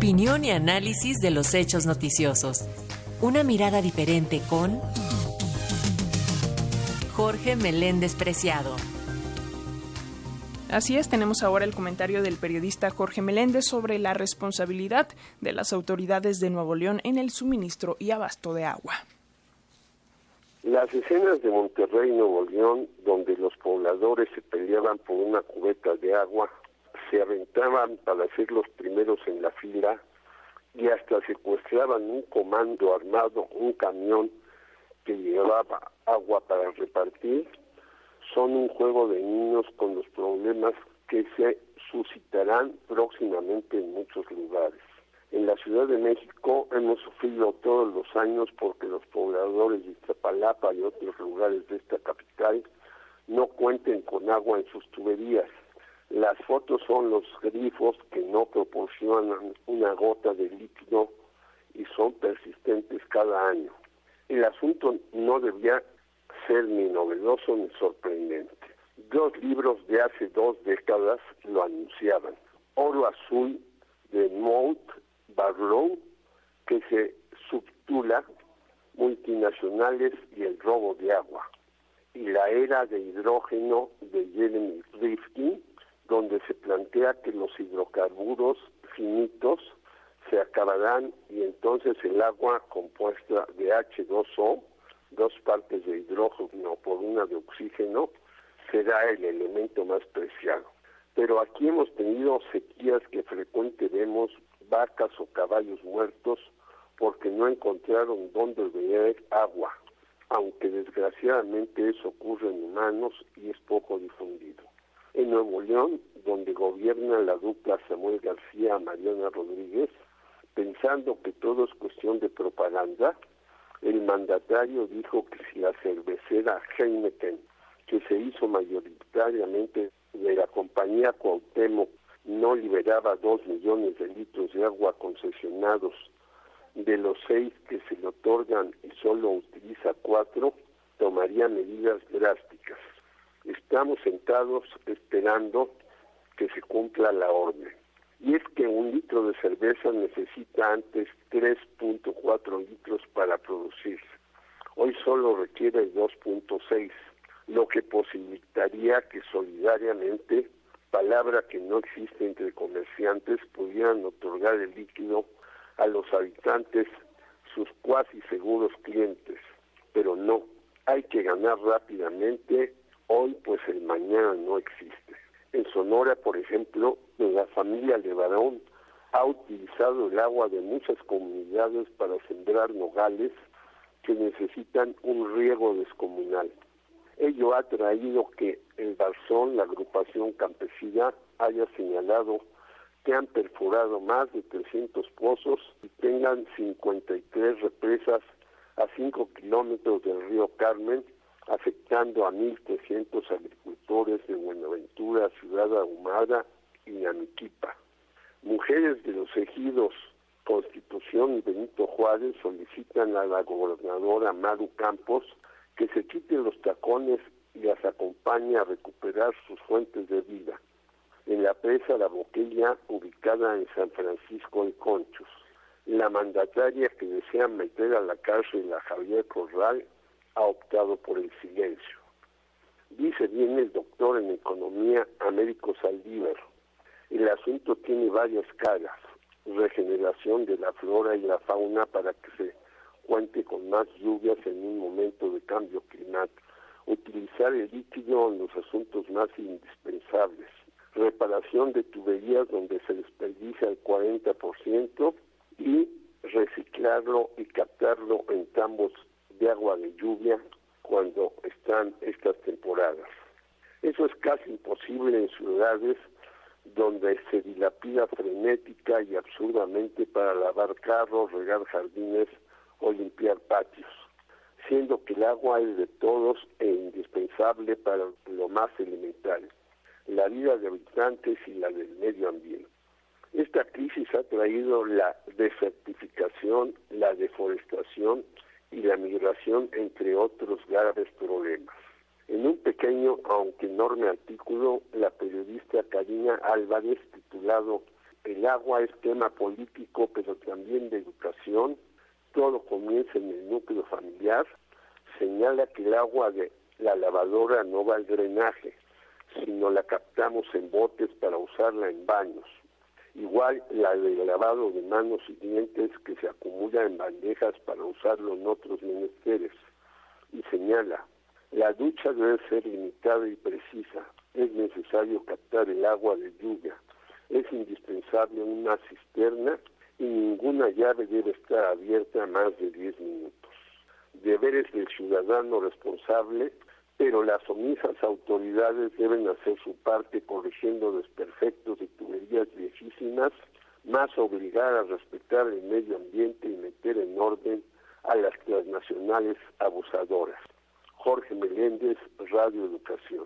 Opinión y análisis de los hechos noticiosos. Una mirada diferente con Jorge Meléndez Preciado. Así es, tenemos ahora el comentario del periodista Jorge Meléndez sobre la responsabilidad de las autoridades de Nuevo León en el suministro y abasto de agua. Las escenas de Monterrey, Nuevo León, donde los pobladores se peleaban por una cubeta de agua, se aventaban para ser los primeros en la fila y hasta secuestraban un comando armado, un camión que llevaba agua para repartir, son un juego de niños con los problemas que se suscitarán próximamente en muchos lugares. En la Ciudad de México hemos sufrido todos los años porque los pobladores de Iztapalapa y otros lugares de esta capital no cuenten con agua en sus tuberías. Las fotos son los grifos que no proporcionan una gota de líquido y son persistentes cada año. El asunto no debía ser ni novedoso ni sorprendente. Dos libros de hace dos décadas lo anunciaban. Oro Azul de Mount Barlow, que se subtula Multinacionales y el robo de agua. Y la era de hidrógeno de Jeremy Rifkin, donde se plantea que los hidrocarburos finitos se acabarán y entonces el agua compuesta de H2O dos partes de hidrógeno por una de oxígeno, será el elemento más preciado. Pero aquí hemos tenido sequías que frecuentemente vemos vacas o caballos muertos porque no encontraron dónde beber agua, aunque desgraciadamente eso ocurre en humanos y es poco difundido. En Nuevo León, donde gobierna la dupla Samuel García-Mariana Rodríguez, pensando que todo es cuestión de propaganda, el mandatario dijo que si la cervecera Heineken, que se hizo mayoritariamente de la compañía Cuauhtémoc, no liberaba dos millones de litros de agua concesionados de los seis que se le otorgan y solo utiliza cuatro, tomaría medidas drásticas. Estamos sentados esperando que se cumpla la orden y es que un litro de cerveza necesita antes 3.4 litros para producirse. Hoy solo requiere 2.6, lo que posibilitaría que solidariamente, palabra que no existe entre comerciantes, pudieran otorgar el líquido a los habitantes, sus cuasi seguros clientes. Pero no, hay que ganar rápidamente, hoy pues el mañana no existe. En Sonora, por ejemplo, la familia Levarón ha utilizado el agua de muchas comunidades para sembrar nogales que necesitan un riego descomunal. Ello ha traído que el Barzón, la agrupación campesina, haya señalado que han perforado más de 300 pozos y tengan 53 represas a 5 kilómetros del río Carmen afectando a 1.300 agricultores de Buenaventura, Ciudad Ahumada y Amiquipa. Mujeres de los ejidos Constitución y Benito Juárez solicitan a la gobernadora Maru Campos que se quiten los tacones y las acompañe a recuperar sus fuentes de vida. En la presa La Boquilla, ubicada en San Francisco de Conchos. La mandataria que desea meter a la cárcel a Javier Corral ha optado por el silencio. Dice bien el doctor en economía Américo Saldívar. El asunto tiene varias caras. Regeneración de la flora y la fauna para que se cuente con más lluvias en un momento de cambio climático. Utilizar el líquido en los asuntos más indispensables. Reparación de tuberías donde se desperdicia el 40% y reciclarlo y captarlo en tambos de agua de lluvia cuando están estas temporadas. Eso es casi imposible en ciudades donde se dilapida frenética y absurdamente para lavar carros, regar jardines o limpiar patios, siendo que el agua es de todos e indispensable para lo más elemental, la vida de habitantes y la del medio ambiente. Esta crisis ha traído la desertificación, la deforestación y la migración, entre otros graves problemas. En un pequeño, aunque enorme artículo, la periodista Karina Álvarez, titulado el agua es tema político, pero también de educación. Todo comienza en el núcleo familiar. Señala que el agua de la lavadora no va al drenaje, sino la captamos en botes para usarla en baños. Igual la del lavado de manos y dientes que se acumula en bandejas para usarlo en otros menesteres. Y señala, la ducha debe ser limitada y precisa. Es necesario captar el agua de lluvia. Es indispensable una cisterna y ninguna llave debe estar abierta más de 10 minutos. Deberes del ciudadano responsable pero las omisas autoridades deben hacer su parte corrigiendo desperfectos y tuberías viejísimas, más obligar a respetar el medio ambiente y meter en orden a las transnacionales abusadoras. Jorge Meléndez, Radio Educación.